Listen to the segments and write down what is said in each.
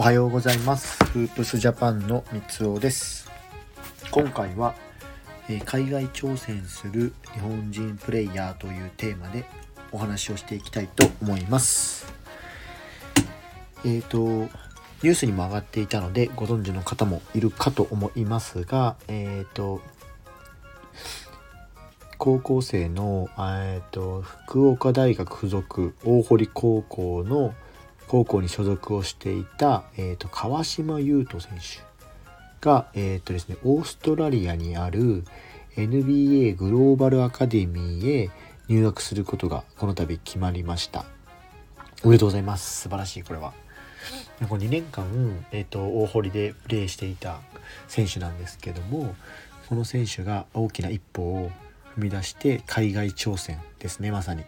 おはようございます。フープスジャパンの三つおです。今回は、え海外挑戦する日本人プレイヤーというテーマでお話をしていきたいと思います。えっ、と、ニュースにも上がっていたのでご存知の方もいるかと思いますが、えっ、と、高校生の、えー、と福岡大学附属大堀高校の高校に所属をしていた、えー、と川島優斗選手が、えーとですね、オーストラリアにある NBA グローバルアカデミーへ入学することがこの度決まりました。おめでとうございます。素晴らしい、これは。この2年間、えー、と大堀でプレーしていた選手なんですけどもこの選手が大きな一歩を踏み出して海外挑戦ですねまさに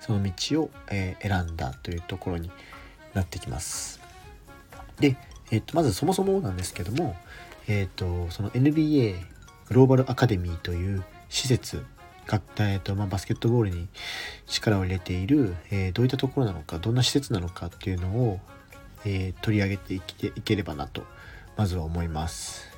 その道を、えー選んだというところになってきますで、えー、とまずそもそもなんですけども、えー、とその NBA グローバルアカデミーという施設が、えーとまあ、バスケットボールに力を入れている、えーどういったところなのかどんな施設なのかっていうのを、えー取り上げていけいければなとまずは思います。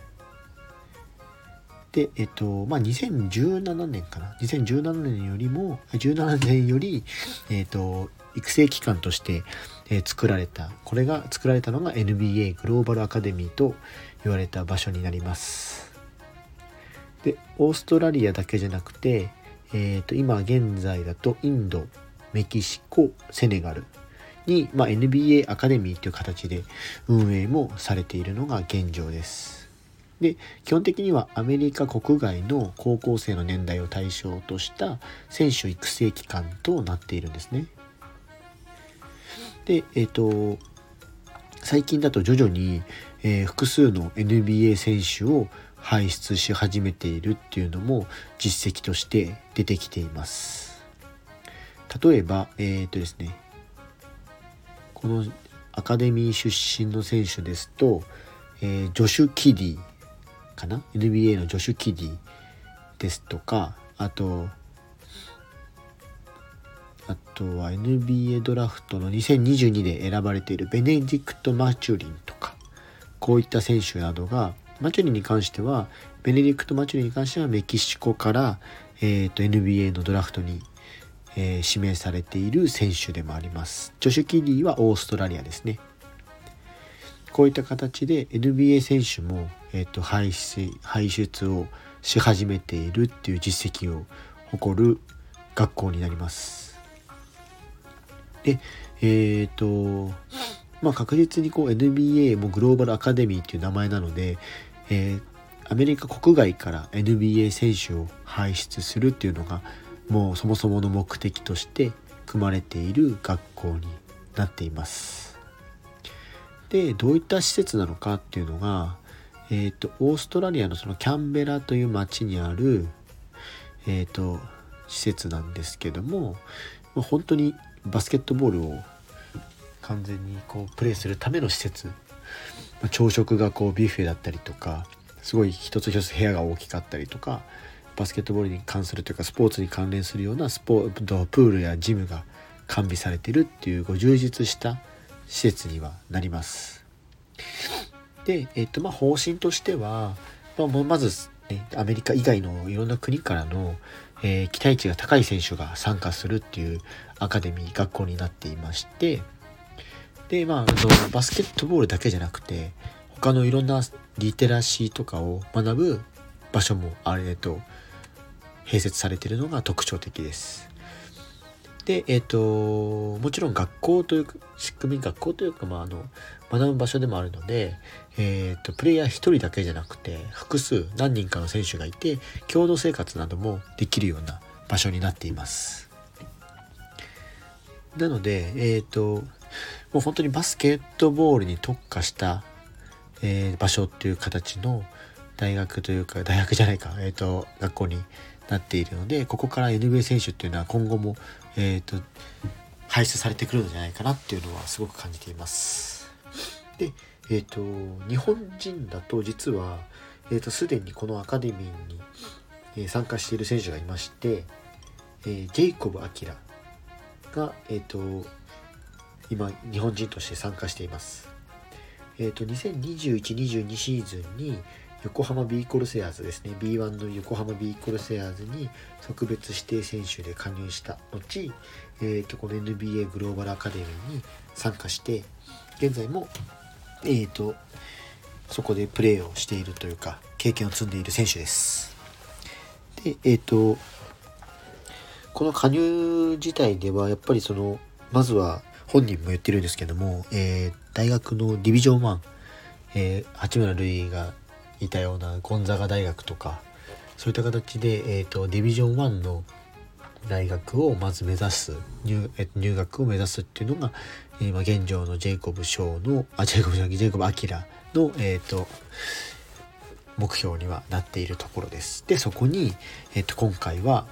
で、えっと、まあ、2017年かな？2017年よりも、17年より、えっと、育成機関として、え作られた、これが作られたのが NBA グローバルアカデミーと言われた場所になります。で、オーストラリアだけじゃなくて、えっと、今現在だとインド、メキシコ、セネガルに、まあ、NBA アカデミーという形で運営もされているのが現状です。で基本的にはアメリカ国外の高校生の年代を対象とした選手育成機関となっているんですね。でえっ、と最近だと徐々に、えー複数の NBA 選手を輩出し始めているっていうのも実績として出てきています。例えばえっ、とですねこのアカデミー出身の選手ですと、えージョシュ・キディかな？NBA のジョシュ・キディですとかあとあとは NBA ドラフトの2022で選ばれているベネディクト・マチュリンとかこういった選手などがマチュリンに関してはベネディクト・マチュリンに関してはメキシコから、えー、と NBA のドラフトに、えー指名されている選手でもありますジョシュ・キディはオーストラリアですねこういった形で NBA 選手も、えー、と輩出輩出をし始めているっていう実績を誇る学校になります。でえっ、とまあ確実にこう NBA もグローバルアカデミーっていう名前なので、えーアメリカ国外から NBA 選手を輩出するっていうのがもうそもそもの目的として組まれている学校になっています。でどういった施設なのかっていうのが、えー、とオーストラリアのそのキャンベラという町にある、えー、と施設なんですけどもま本当にバスケットボールを完全にこうプレーするための施設、まあ朝食がこうビュッフェだったりとかすごい一つ一つ部屋が大きかったりとかバスケットボールに関するというかスポーツに関連するようなスポーツプールやジムが完備されてるっていうご充実した施設にはなります。で、えっとまあ、方針としては、まあ、まず、ね、アメリカ以外のいろんな国からの、えー期待値が高い選手が参加するっていうアカデミー学校になっていましてで、まあ、あのバスケットボールだけじゃなくて他のいろんなリテラシーとかを学ぶ場所もあれと併設されているのが特徴的です。で、えっ、と、もちろん学校という仕組み、学校というか、まあ、あの、学ぶ場所でもあるので、えっ、と、プレイヤー一人だけじゃなくて、複数、何人かの選手がいて、共同生活などもできるような場所になっています。なので、えっ、と、もう本当にバスケットボールに特化した、えー場所っていう形の大学というか、大学じゃないか、えっ、と、学校になっているので、ここから NBA 選手っていうのは今後も、えっ、と、輩出されてくるんじゃないかなっていうのはすごく感じています。で、えっ、と、日本人だと実は、えっ、と、すでにこのアカデミーに、えー参加している選手がいまして、えージェイコブ・アキラが、えっ、と、今、日本人として参加しています。えーと、2021-22シーズンに横浜ビーコルセアーズですね B1 の横浜ビーコルセアーズに特別指定選手で加入した後、えーと、この NBA グローバルアカデミーに参加して現在も、えーと、そこでプレーをしているというか経験を積んでいる選手です。でえっ、ー、とこの加入自体ではやっぱりそのまずは本人も言ってるんですけども、えー、大学のディビジョン1、えー、八村塁がいたようなゴンザガ大学とかそういった形で、えーと、ディビジョン1の大学をまず目指す入,、え入学を目指すっていうのが、えー、まあ、現状のジェイコブ賞のあジェイコブじゃなくてジェイコブ・アキラの、えーと、目標にはなっているところです。でそこに、えーと、今回は、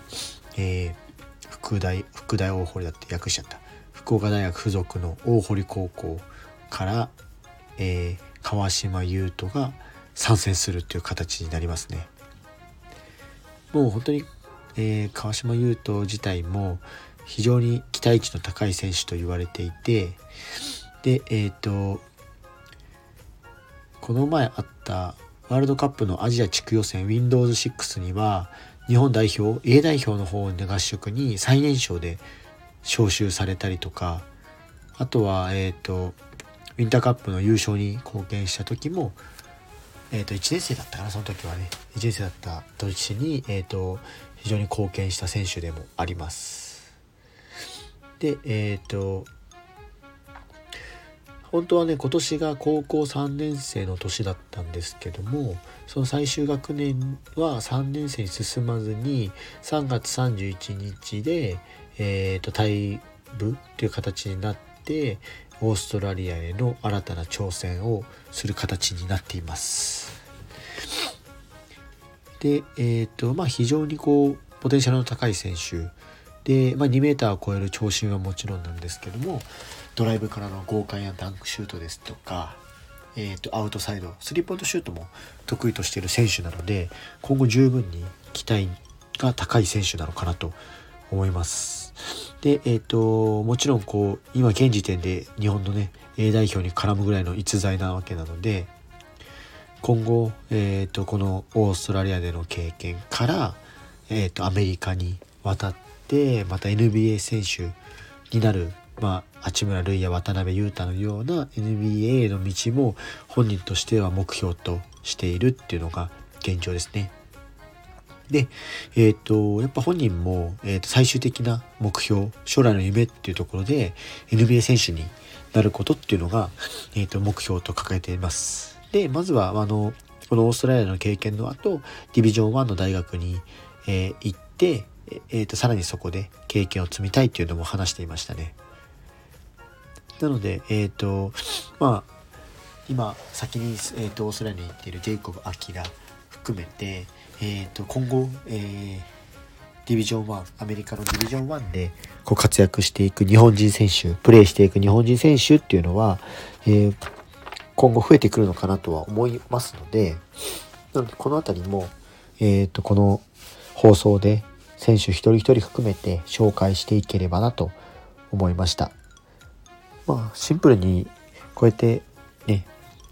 えー、福大福大大堀だって訳しちゃった福岡大学附属の大堀高校から、えー、川島優斗が参戦するっていう形になりますね。もう本当に、えー、川島優斗自体も非常に期待値の高い選手と言われていてでえっ、ー、とこの前あったワールドカップのアジア地区予選 Windows6 には日本代表 A 代表の方で合宿に最年少で招集されたりとかあとはえっ、ー、とウィンターカップの優勝に貢献した時もえー、と1年生だったかなその時はね。1年生だった年に、えーと、非常に貢献した選手でもあります。でえっ、ー、と本当はね今年が高校3年生の年だったんですけどもその最終学年は3年生に進まずに3月31日で、えーと、退部っていう形になってオーストラリアへの新たな挑戦をする形になっています。で、えーとまあ、非常にこうポテンシャルの高い選手で、まあ、2m を超える長身はもちろんなんですけどもドライブからの豪快なダンクシュートですとか、えー、とアウトサイドスリーポイントシュートも得意としている選手なので今後十分に期待が高い選手なのかなと思います。で、えっ、ー、と、もちろんこう、今現時点で日本のね、A 代表に絡むぐらいの逸材なわけなので、今後、え、ー、と、このオーストラリアでの経験から、え、ー、と、アメリカに渡って、また NBA 選手になる、まあ、八村塁や渡辺裕太のような NBA の道も本人としては目標としているっていうのが現状ですね。で、えっ、ー、と、やっぱ本人も、えー、と最終的な目標、将来の夢っていうところで NBA 選手になることっていうのが、えー、と目標と掲げています。で、まずは、あの、このオーストラリアの経験の後、ディビジョン1の大学に、えー、行って、えー、とさらにそこで経験を積みたいっていうのも話していましたね。なので、えっ、ー、と、まあ、今、先に、えーと、オーストラリアに行っているジェイコブ・アキラ含めて、えーと、今後、えー、ディビジョン1アメリカのディビジョン1でこう活躍していく日本人選手プレーしていく日本人選手っていうのは、えー、今後増えてくるのかなとは思いますのでなのでこの辺りも、えーと、この放送で選手一人一人含めて紹介していければなと思いました。まあシンプルにこうやってね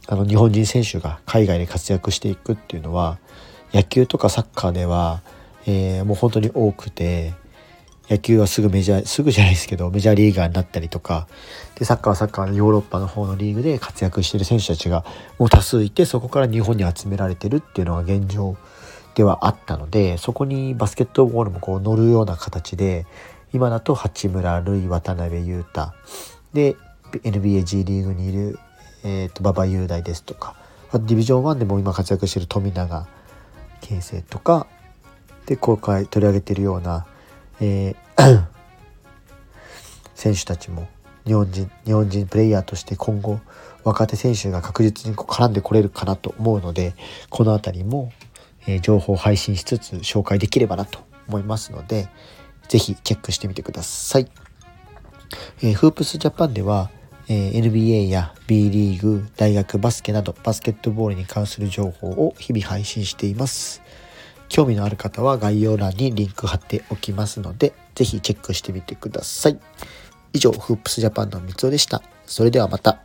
あの日本人選手が海外で活躍していくっていうのは野球とかサッカーでは、えー、もう本当に多くて野球はすぐメジャーすぐじゃないですけどメジャーリーガーになったりとかでサッカーはサッカーのヨーロッパの方のリーグで活躍してる選手たちがもう多数いてそこから日本に集められてるっていうのが現状ではあったのでそこにバスケットボールもこう乗るような形で今だと八村塁渡辺裕太で NBA G リーグにいる、えーと、馬場雄大ですとかあとディビジョン1でも今活躍してる富永形成とかで公開取り上げているような、えー 選手たちも日本人日本人プレイヤーとして今後若手選手が確実に絡んでこれるかなと思うのでこの辺りも、えー、情報を配信しつつ紹介できればなと思いますので是非チェックしてみてください。えー、フープスジャパンでは、えー、NBA や B リーグ、大学バスケなどバスケットボールに関する情報を日々配信しています。興味のある方は概要欄にリンク貼っておきますので、ぜひチェックしてみてください。以上、フープスジャパンの三つおでした。それではまた。